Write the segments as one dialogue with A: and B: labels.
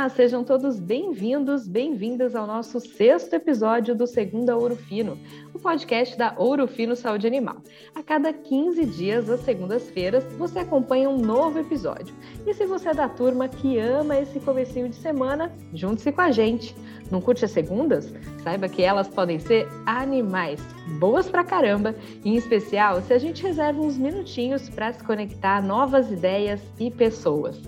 A: Olá, sejam todos bem-vindos, bem-vindas ao nosso sexto episódio do Segunda Ouro Fino, o podcast da Ouro Fino Saúde Animal. A cada 15 dias, às segundas-feiras, você acompanha um novo episódio. E se você é da turma que ama esse comecinho de semana, junte-se com a gente. Não curte as segundas? Saiba que elas podem ser animais, boas pra caramba, em especial se a gente reserva uns minutinhos para se conectar a novas ideias e pessoas.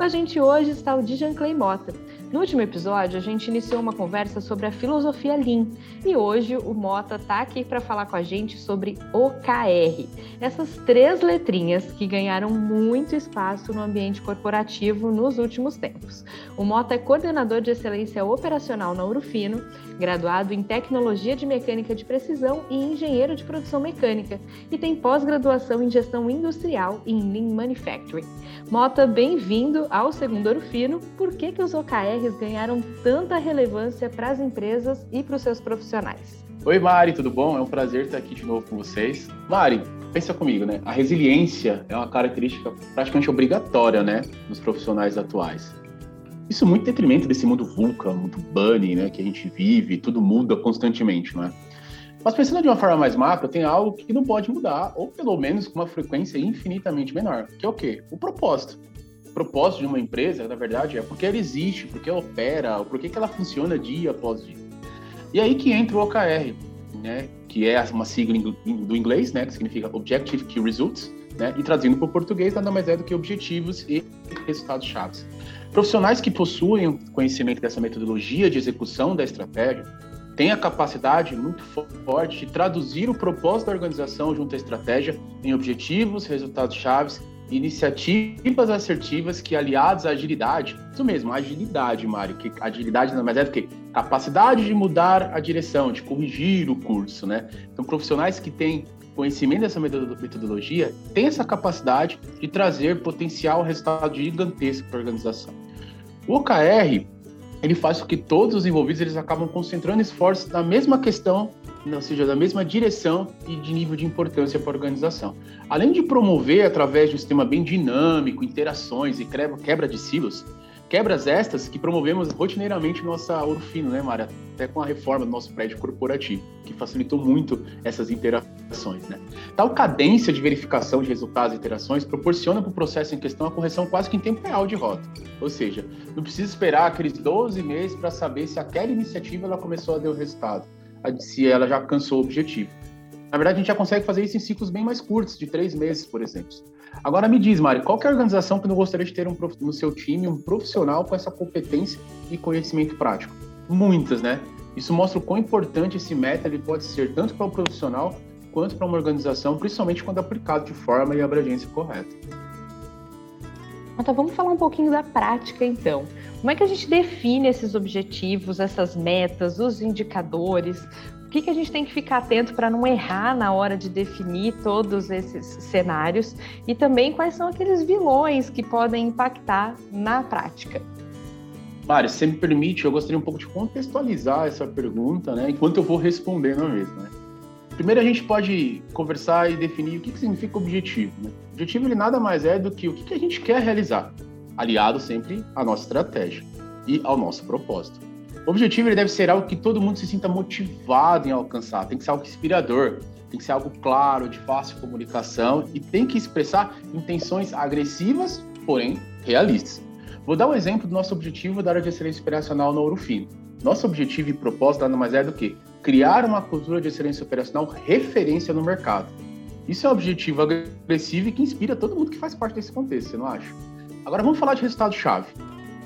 A: Com a gente hoje está o Dijan Clay Mota. No último episódio, a gente iniciou uma conversa sobre a filosofia Lean e hoje o Mota está aqui para falar com a gente sobre OKR. Essas três letrinhas que ganharam muito espaço no ambiente corporativo nos últimos tempos. O Mota é coordenador de excelência operacional na Urufino, graduado em tecnologia de mecânica de precisão e engenheiro de produção mecânica e tem pós-graduação em gestão industrial em Lean Manufacturing. Mota, bem-vindo ao Segundo Ouro Fino. Por que, que os Ganharam tanta relevância para as empresas e para os seus profissionais?
B: Oi, Mari, tudo bom? É um prazer estar aqui de novo com vocês. Mari, pensa comigo, né? A resiliência é uma característica praticamente obrigatória, né, nos profissionais atuais. Isso muito detrimento desse mundo VUCA, mundo bunny, né, que a gente vive, tudo muda constantemente, não é? Mas pensando de uma forma mais macro, tem algo que não pode mudar, ou pelo menos com uma frequência infinitamente menor, que é o quê? O propósito. Propósito de uma empresa, na verdade, é porque ela existe, porque ela opera, por que ela funciona dia após dia. E aí que entra o OKR, né? que é uma sigla do inglês, né? que significa Objective Key Results, né? e traduzindo para o português, nada mais é do que objetivos e resultados chaves. Profissionais que possuem conhecimento dessa metodologia de execução da estratégia tem a capacidade muito forte de traduzir o propósito da organização junto à estratégia em objetivos, resultados chaves iniciativas assertivas que aliados à agilidade, isso mesmo, agilidade, Mário, que agilidade nada mais é do que capacidade de mudar a direção, de corrigir o curso, né? Então, profissionais que têm conhecimento dessa metodologia têm essa capacidade de trazer potencial resultado gigantesco para a organização. O OKR ele faz com que todos os envolvidos eles acabam concentrando esforços na mesma questão, ou seja, da mesma direção e de nível de importância para a organização. Além de promover, através de um sistema bem dinâmico, interações e quebra de silos, Quebras estas que promovemos rotineiramente nossa Ouro Fino, né, Mara? Até com a reforma do nosso prédio corporativo, que facilitou muito essas interações, né? Tal cadência de verificação de resultados e interações proporciona para o processo em questão a correção quase que em tempo real de rota. Ou seja, não precisa esperar aqueles 12 meses para saber se aquela iniciativa ela começou a dar o resultado, se ela já alcançou o objetivo. Na verdade, a gente já consegue fazer isso em ciclos bem mais curtos, de três meses, por exemplo. Agora me diz, Mari, qual é a organização que não gostaria de ter um, no seu time um profissional com essa competência e conhecimento prático? Muitas, né? Isso mostra o quão importante esse método pode ser tanto para o profissional quanto para uma organização, principalmente quando aplicado de forma e abrangência correta.
A: Então, vamos falar um pouquinho da prática, então. Como é que a gente define esses objetivos, essas metas, os indicadores? O que, que a gente tem que ficar atento para não errar na hora de definir todos esses cenários? E também quais são aqueles vilões que podem impactar na prática?
B: Mário, se me permite, eu gostaria um pouco de contextualizar essa pergunta, né? Enquanto eu vou responder na mesma, né? Primeiro a gente pode conversar e definir o que, que significa objetivo. Né? Objetivo ele nada mais é do que o que, que a gente quer realizar, aliado sempre à nossa estratégia e ao nosso propósito. O objetivo ele deve ser algo que todo mundo se sinta motivado em alcançar, tem que ser algo inspirador, tem que ser algo claro, de fácil comunicação e tem que expressar intenções agressivas, porém realistas. Vou dar um exemplo do nosso objetivo da área de excelência operacional no Ourofino. Nosso objetivo e propósito nada mais é do que criar uma cultura de excelência operacional referência no mercado. Isso é um objetivo agressivo e que inspira todo mundo que faz parte desse contexto, você não acha? Agora vamos falar de resultado-chave.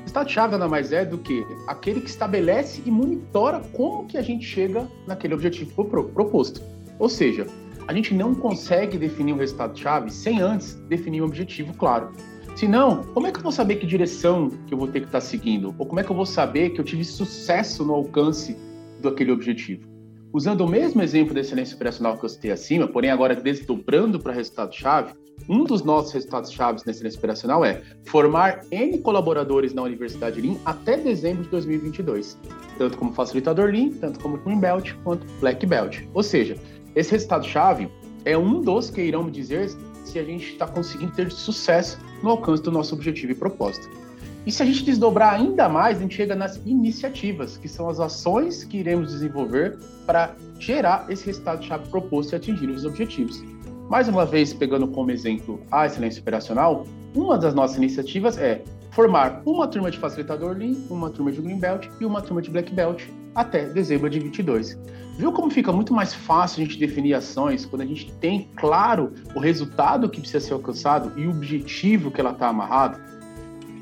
B: Estado-chave nada mais é do que aquele que estabelece e monitora como que a gente chega naquele objetivo proposto. Ou seja, a gente não consegue definir um resultado-chave sem antes definir um objetivo claro. Senão, como é que eu vou saber que direção que eu vou ter que estar seguindo? Ou como é que eu vou saber que eu tive sucesso no alcance daquele objetivo? Usando o mesmo exemplo da excelência operacional que eu citei acima, porém agora desdobrando para resultado-chave, um dos nossos resultados chaves na excelência operacional é formar N colaboradores na Universidade Lean até dezembro de 2022, tanto como facilitador Lean, tanto como Green Belt, quanto Black Belt. Ou seja, esse resultado chave é um dos que irão me dizer se a gente está conseguindo ter sucesso no alcance do nosso objetivo e propósito. E se a gente desdobrar ainda mais, a gente chega nas iniciativas, que são as ações que iremos desenvolver para gerar esse resultado-chave proposto e atingir os objetivos. Mais uma vez, pegando como exemplo a excelência operacional, uma das nossas iniciativas é formar uma turma de facilitador Lean, uma turma de Green Belt e uma turma de Black Belt até dezembro de 22. Viu como fica muito mais fácil a gente definir ações quando a gente tem claro o resultado que precisa ser alcançado e o objetivo que ela está amarrado?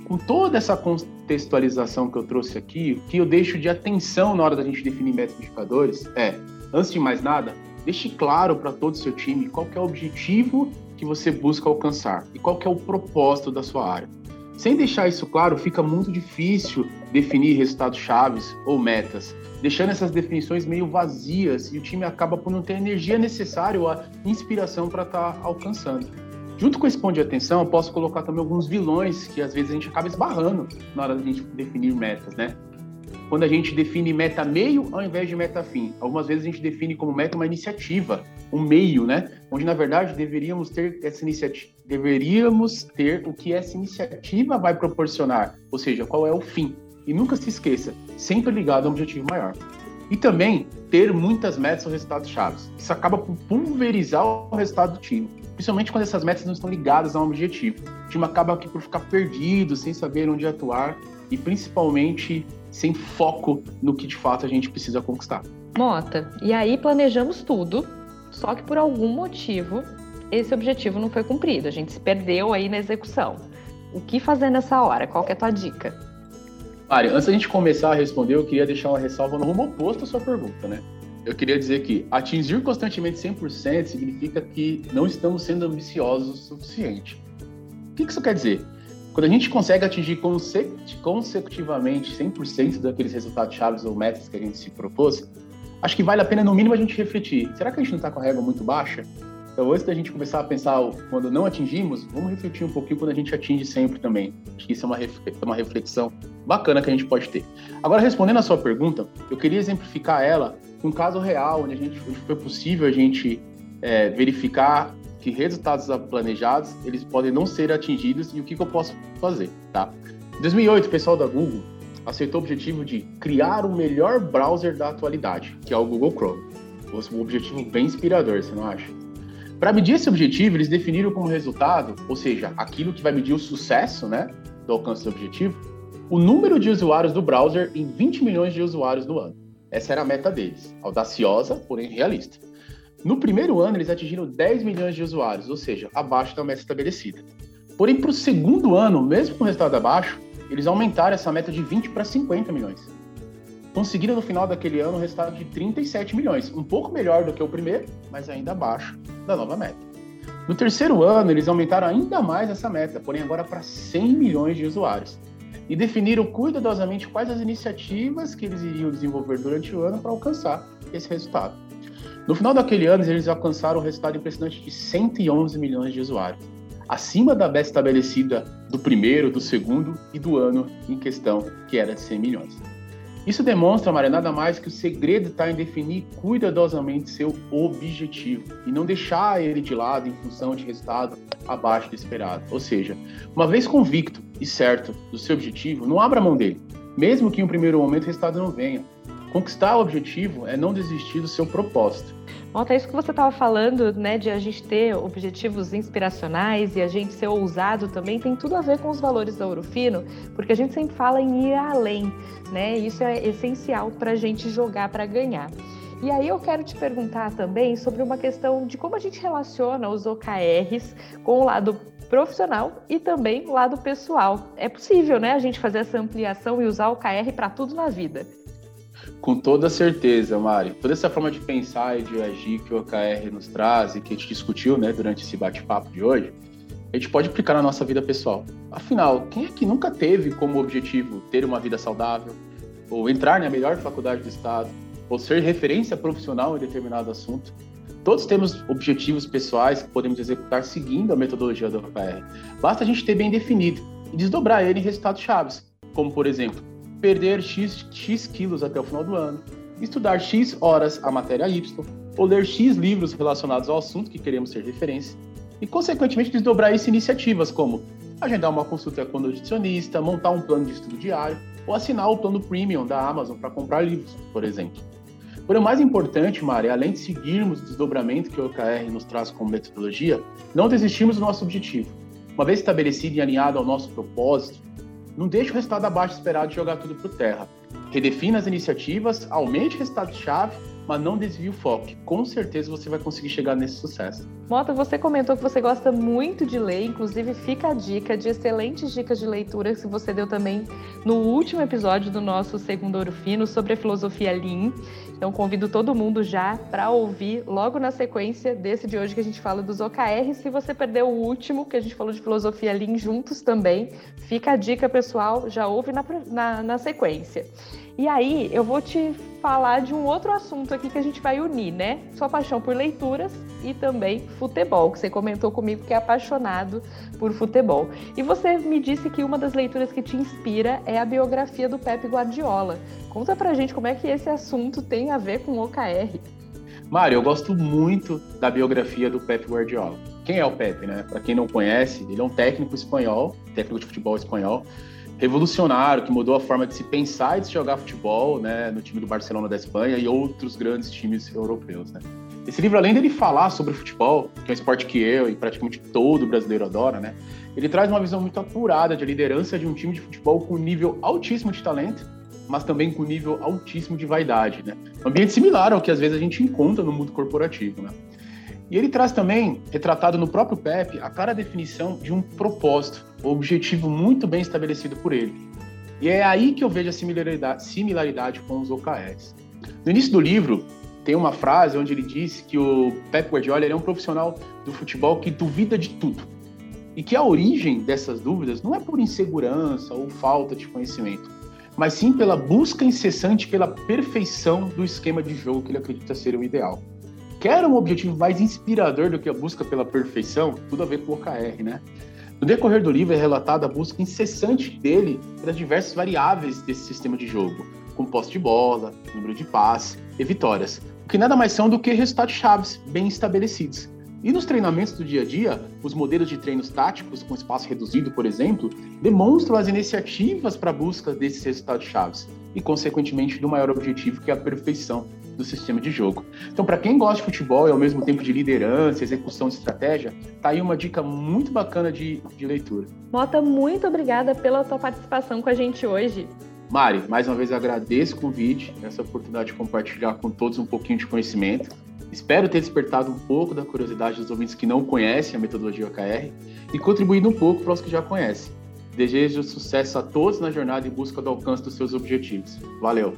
B: Com toda essa contextualização que eu trouxe aqui, o que eu deixo de atenção na hora da gente definir métodos indicadores é, antes de mais nada, deixe claro para todo o seu time qual é o objetivo que você busca alcançar e qual é o propósito da sua área. Sem deixar isso claro, fica muito difícil definir resultados chaves ou metas, deixando essas definições meio vazias e o time acaba por não ter a energia necessária ou a inspiração para estar tá alcançando. Junto com esse ponto de atenção, eu posso colocar também alguns vilões que às vezes a gente acaba esbarrando na hora de a gente definir metas, né? Quando a gente define meta meio ao invés de meta fim. Algumas vezes a gente define como meta uma iniciativa, um meio, né? Onde na verdade deveríamos ter essa iniciativa, deveríamos ter o que essa iniciativa vai proporcionar, ou seja, qual é o fim. E nunca se esqueça, sempre ligado a um objetivo maior. E também ter muitas metas ou resultados chaves. Isso acaba por pulverizar o resultado do time principalmente quando essas metas não estão ligadas a um objetivo. O time acaba aqui por ficar perdido, sem saber onde atuar e principalmente sem foco no que de fato a gente precisa conquistar.
A: Mota, e aí planejamos tudo, só que por algum motivo esse objetivo não foi cumprido, a gente se perdeu aí na execução. O que fazer nessa hora? Qual é a tua dica?
B: Mari, antes da gente começar a responder, eu queria deixar uma ressalva no rumo oposto à sua pergunta, né? Eu queria dizer que atingir constantemente 100% significa que não estamos sendo ambiciosos o suficiente. O que isso quer dizer? Quando a gente consegue atingir consecutivamente 100% daqueles resultados chaves ou metas que a gente se propôs, acho que vale a pena, no mínimo, a gente refletir. Será que a gente não está com a régua muito baixa? Então, antes da gente começar a pensar quando não atingimos, vamos refletir um pouquinho quando a gente atinge sempre também. Acho que isso é uma, uma reflexão bacana que a gente pode ter. Agora, respondendo a sua pergunta, eu queria exemplificar ela um caso real, onde a gente foi possível a gente é, verificar que resultados planejados eles podem não ser atingidos e o que, que eu posso fazer, tá? Em 2008, o pessoal da Google aceitou o objetivo de criar o melhor browser da atualidade, que é o Google Chrome. Um objetivo bem inspirador, você não acha? Para medir esse objetivo, eles definiram como resultado, ou seja, aquilo que vai medir o sucesso, né, do alcance do objetivo, o número de usuários do browser em 20 milhões de usuários no ano. Essa era a meta deles, audaciosa, porém realista. No primeiro ano, eles atingiram 10 milhões de usuários, ou seja, abaixo da meta estabelecida. Porém, para o segundo ano, mesmo com o resultado abaixo, eles aumentaram essa meta de 20 para 50 milhões. Conseguiram no final daquele ano um resultado de 37 milhões, um pouco melhor do que o primeiro, mas ainda abaixo da nova meta. No terceiro ano, eles aumentaram ainda mais essa meta, porém agora para 100 milhões de usuários e definiram cuidadosamente quais as iniciativas que eles iriam desenvolver durante o ano para alcançar esse resultado. No final daquele ano, eles alcançaram o resultado impressionante de 111 milhões de usuários, acima da meta estabelecida do primeiro, do segundo e do ano em questão, que era de 100 milhões. Isso demonstra, Maria, nada mais que o segredo está em definir cuidadosamente seu objetivo e não deixar ele de lado em função de resultado abaixo do esperado. Ou seja, uma vez convicto e certo do seu objetivo, não abra mão dele, mesmo que em um primeiro momento o resultado não venha. Conquistar o objetivo é não desistir do seu propósito.
A: Nota isso que você estava falando, né, de a gente ter objetivos inspiracionais e a gente ser ousado também, tem tudo a ver com os valores da Ourofino, porque a gente sempre fala em ir além, né? Isso é essencial para a gente jogar para ganhar. E aí eu quero te perguntar também sobre uma questão de como a gente relaciona os OKRs com o lado profissional e também o lado pessoal. É possível, né, a gente fazer essa ampliação e usar o OKR para tudo na vida.
B: Com toda certeza, Mari. Toda essa forma de pensar e de agir que o OKR nos traz e que a gente discutiu né, durante esse bate-papo de hoje, a gente pode aplicar na nossa vida pessoal. Afinal, quem é que nunca teve como objetivo ter uma vida saudável, ou entrar na melhor faculdade do estado, ou ser referência profissional em determinado assunto? Todos temos objetivos pessoais que podemos executar seguindo a metodologia do OKR. Basta a gente ter bem definido e desdobrar ele em resultados chaves, como por exemplo, perder X, X quilos até o final do ano, estudar X horas a matéria Y, ou ler X livros relacionados ao assunto que queremos ser referência, e, consequentemente, desdobrar isso em iniciativas como agendar uma consulta com o nutricionista, montar um plano de estudo diário ou assinar o plano premium da Amazon para comprar livros, por exemplo. Porém, o mais importante, Mari, além de seguirmos o desdobramento que o OKR nos traz como metodologia, não desistirmos do nosso objetivo. Uma vez estabelecido e alinhado ao nosso propósito, não deixe o resultado abaixo esperado de jogar tudo por terra. Redefina as iniciativas, aumente o resultado-chave mas não desvie o foco. Com certeza você vai conseguir chegar nesse sucesso.
A: Mota, você comentou que você gosta muito de ler, inclusive fica a dica de excelentes dicas de leitura que você deu também no último episódio do nosso segundo Ouro Fino sobre a filosofia Lean. Então convido todo mundo já para ouvir logo na sequência desse de hoje que a gente fala dos OKRs. Se você perdeu o último, que a gente falou de filosofia Lean juntos também, fica a dica, pessoal, já ouve na, na, na sequência. E aí, eu vou te falar de um outro assunto aqui que a gente vai unir, né? Sua paixão por leituras e também futebol, que você comentou comigo que é apaixonado por futebol. E você me disse que uma das leituras que te inspira é a biografia do Pepe Guardiola. Conta pra gente como é que esse assunto tem a ver com o OKR.
B: Mário, eu gosto muito da biografia do Pepe Guardiola. Quem é o Pepe, né? Para quem não conhece, ele é um técnico espanhol, técnico de futebol espanhol, revolucionário, que mudou a forma de se pensar e de se jogar futebol, né, no time do Barcelona da Espanha e outros grandes times europeus, né. Esse livro, além dele falar sobre futebol, que é um esporte que eu e praticamente todo brasileiro adora, né, ele traz uma visão muito apurada de liderança de um time de futebol com nível altíssimo de talento, mas também com nível altíssimo de vaidade, né. Um ambiente similar ao que às vezes a gente encontra no mundo corporativo, né. E ele traz também, retratado no próprio Pepe, a clara definição de um propósito, objetivo muito bem estabelecido por ele. E é aí que eu vejo a similaridade, similaridade com os OKRs. No início do livro, tem uma frase onde ele diz que o Pep Guardiola é um profissional do futebol que duvida de tudo. E que a origem dessas dúvidas não é por insegurança ou falta de conhecimento, mas sim pela busca incessante pela perfeição do esquema de jogo que ele acredita ser o ideal quer um objetivo mais inspirador do que a busca pela perfeição, tudo a ver com o OKR, né? No decorrer do livro é relatada a busca incessante dele pelas diversas variáveis desse sistema de jogo, como posse de bola, número de passes e vitórias, o que nada mais são do que resultados chaves bem estabelecidos. E nos treinamentos do dia a dia, os modelos de treinos táticos com espaço reduzido, por exemplo, demonstram as iniciativas para a busca desses resultados chaves e, consequentemente, do maior objetivo, que é a perfeição do sistema de jogo. Então, para quem gosta de futebol e ao mesmo tempo de liderança, execução de estratégia, tá aí uma dica muito bacana de, de leitura.
A: Mota, muito obrigada pela tua participação com a gente hoje.
B: Mari, mais uma vez agradeço o convite, essa oportunidade de compartilhar com todos um pouquinho de conhecimento. Espero ter despertado um pouco da curiosidade dos ouvintes que não conhecem a metodologia OKR e contribuído um pouco para os que já conhecem. Desejo sucesso a todos na jornada em busca do alcance dos seus objetivos. Valeu!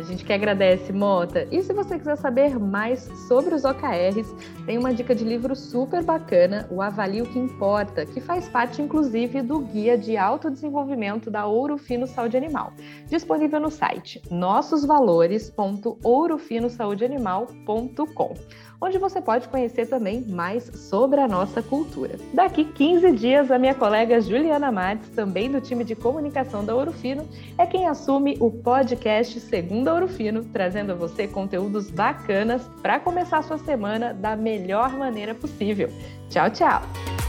A: A gente que agradece, Mota. E se você quiser saber mais sobre os OKRs, tem uma dica de livro super bacana, o Avalie o que Importa, que faz parte, inclusive, do Guia de Autodesenvolvimento da Ouro Fino Saúde Animal, disponível no site nossosvalores.ourofinosaudeanimal.com onde você pode conhecer também mais sobre a nossa cultura. Daqui 15 dias, a minha colega Juliana Mates, também do time de comunicação da Ouro Fino, é quem assume o podcast Segunda Ouro Fino, trazendo a você conteúdos bacanas para começar sua semana da melhor maneira possível. Tchau, tchau!